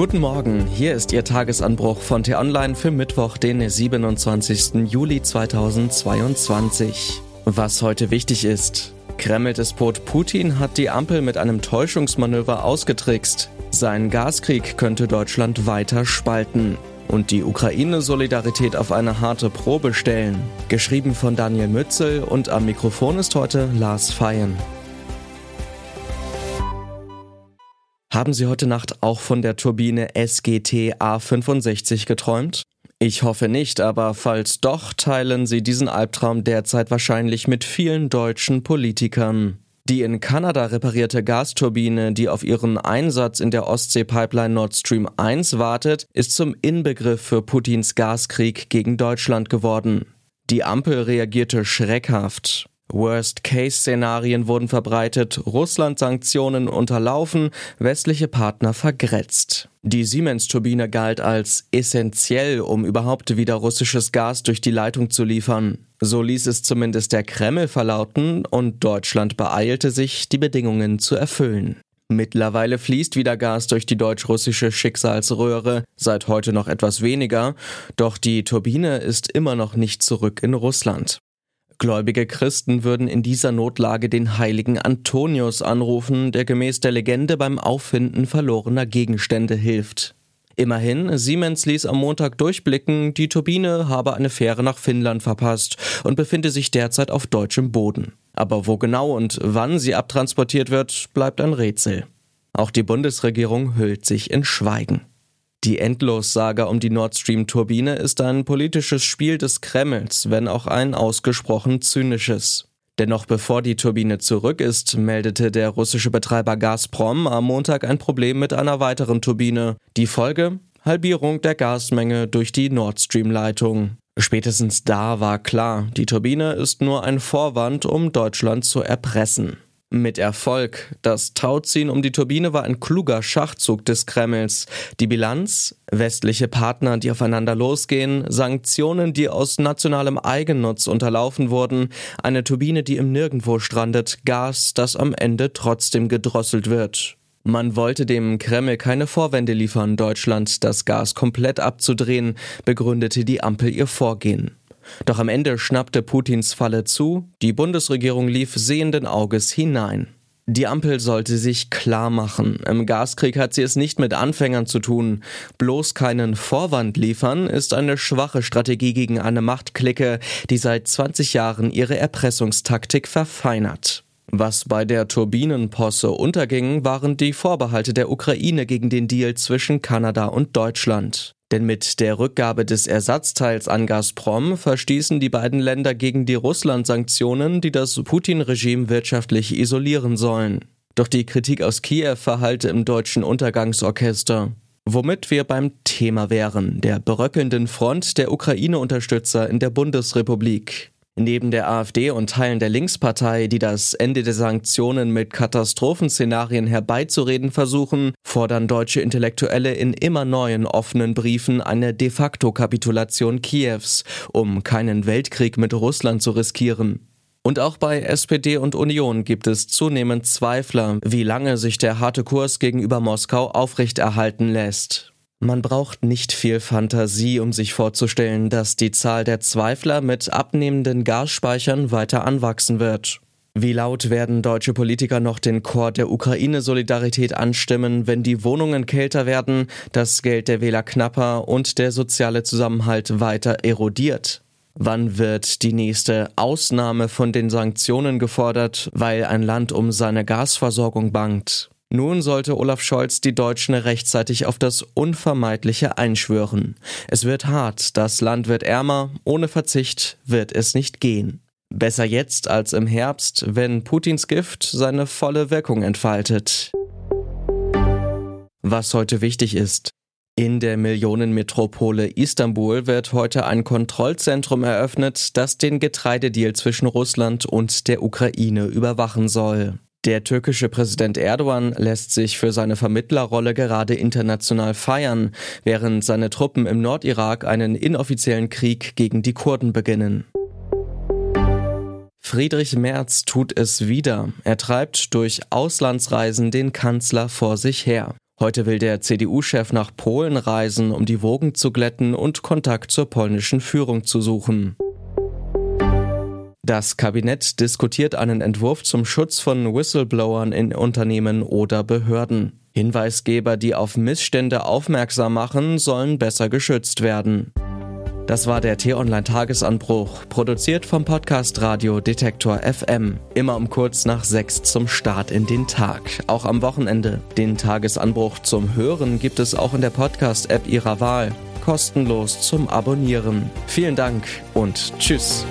Guten Morgen, hier ist Ihr Tagesanbruch von T-Online für Mittwoch, den 27. Juli 2022. Was heute wichtig ist. Kreml-Despot Putin hat die Ampel mit einem Täuschungsmanöver ausgetrickst. Sein Gaskrieg könnte Deutschland weiter spalten und die Ukraine-Solidarität auf eine harte Probe stellen. Geschrieben von Daniel Mützel und am Mikrofon ist heute Lars Feyen. Haben Sie heute Nacht auch von der Turbine SGT A65 geträumt? Ich hoffe nicht, aber falls doch, teilen Sie diesen Albtraum derzeit wahrscheinlich mit vielen deutschen Politikern. Die in Kanada reparierte Gasturbine, die auf ihren Einsatz in der Ostsee-Pipeline Nord Stream 1 wartet, ist zum Inbegriff für Putins Gaskrieg gegen Deutschland geworden. Die Ampel reagierte schreckhaft. Worst-Case-Szenarien wurden verbreitet, Russland-Sanktionen unterlaufen, westliche Partner vergrätzt. Die Siemens-Turbine galt als essentiell, um überhaupt wieder russisches Gas durch die Leitung zu liefern. So ließ es zumindest der Kreml verlauten und Deutschland beeilte sich, die Bedingungen zu erfüllen. Mittlerweile fließt wieder Gas durch die deutsch-russische Schicksalsröhre, seit heute noch etwas weniger, doch die Turbine ist immer noch nicht zurück in Russland. Gläubige Christen würden in dieser Notlage den heiligen Antonius anrufen, der gemäß der Legende beim Auffinden verlorener Gegenstände hilft. Immerhin, Siemens ließ am Montag durchblicken, die Turbine habe eine Fähre nach Finnland verpasst und befinde sich derzeit auf deutschem Boden. Aber wo genau und wann sie abtransportiert wird, bleibt ein Rätsel. Auch die Bundesregierung hüllt sich in Schweigen. Die Endlossaga um die Nord Stream Turbine ist ein politisches Spiel des Kremls, wenn auch ein ausgesprochen zynisches. Denn noch bevor die Turbine zurück ist, meldete der russische Betreiber Gazprom am Montag ein Problem mit einer weiteren Turbine. Die Folge? Halbierung der Gasmenge durch die Nord Stream Leitung. Spätestens da war klar, die Turbine ist nur ein Vorwand, um Deutschland zu erpressen. Mit Erfolg. Das Tauziehen um die Turbine war ein kluger Schachzug des Kremls. Die Bilanz? Westliche Partner, die aufeinander losgehen, Sanktionen, die aus nationalem Eigennutz unterlaufen wurden, eine Turbine, die im Nirgendwo strandet, Gas, das am Ende trotzdem gedrosselt wird. Man wollte dem Kreml keine Vorwände liefern, Deutschland das Gas komplett abzudrehen, begründete die Ampel ihr Vorgehen. Doch am Ende schnappte Putins Falle zu, die Bundesregierung lief sehenden Auges hinein. Die Ampel sollte sich klar machen. Im Gaskrieg hat sie es nicht mit Anfängern zu tun. Bloß keinen Vorwand liefern ist eine schwache Strategie gegen eine Machtklicke, die seit 20 Jahren ihre Erpressungstaktik verfeinert. Was bei der Turbinenposse unterging, waren die Vorbehalte der Ukraine gegen den Deal zwischen Kanada und Deutschland. Denn mit der Rückgabe des Ersatzteils an Gazprom verstießen die beiden Länder gegen die Russland-Sanktionen, die das Putin-Regime wirtschaftlich isolieren sollen. Doch die Kritik aus Kiew verhallte im deutschen Untergangsorchester. Womit wir beim Thema wären, der beröckelnden Front der Ukraine-Unterstützer in der Bundesrepublik. Neben der AfD und Teilen der Linkspartei, die das Ende der Sanktionen mit Katastrophenszenarien herbeizureden versuchen, fordern deutsche Intellektuelle in immer neuen offenen Briefen eine de facto Kapitulation Kiews, um keinen Weltkrieg mit Russland zu riskieren. Und auch bei SPD und Union gibt es zunehmend Zweifler, wie lange sich der harte Kurs gegenüber Moskau aufrechterhalten lässt. Man braucht nicht viel Fantasie, um sich vorzustellen, dass die Zahl der Zweifler mit abnehmenden Gasspeichern weiter anwachsen wird. Wie laut werden deutsche Politiker noch den Chor der Ukraine-Solidarität anstimmen, wenn die Wohnungen kälter werden, das Geld der Wähler knapper und der soziale Zusammenhalt weiter erodiert? Wann wird die nächste Ausnahme von den Sanktionen gefordert, weil ein Land um seine Gasversorgung bangt? Nun sollte Olaf Scholz die Deutschen rechtzeitig auf das Unvermeidliche einschwören. Es wird hart, das Land wird ärmer, ohne Verzicht wird es nicht gehen. Besser jetzt als im Herbst, wenn Putins Gift seine volle Wirkung entfaltet. Was heute wichtig ist. In der Millionenmetropole Istanbul wird heute ein Kontrollzentrum eröffnet, das den Getreidedeal zwischen Russland und der Ukraine überwachen soll. Der türkische Präsident Erdogan lässt sich für seine Vermittlerrolle gerade international feiern, während seine Truppen im Nordirak einen inoffiziellen Krieg gegen die Kurden beginnen. Friedrich Merz tut es wieder. Er treibt durch Auslandsreisen den Kanzler vor sich her. Heute will der CDU-Chef nach Polen reisen, um die Wogen zu glätten und Kontakt zur polnischen Führung zu suchen. Das Kabinett diskutiert einen Entwurf zum Schutz von Whistleblowern in Unternehmen oder Behörden. Hinweisgeber, die auf Missstände aufmerksam machen, sollen besser geschützt werden. Das war der T-Online-Tagesanbruch, produziert vom Podcast Radio Detektor FM. Immer um kurz nach sechs zum Start in den Tag, auch am Wochenende. Den Tagesanbruch zum Hören gibt es auch in der Podcast-App Ihrer Wahl, kostenlos zum Abonnieren. Vielen Dank und Tschüss.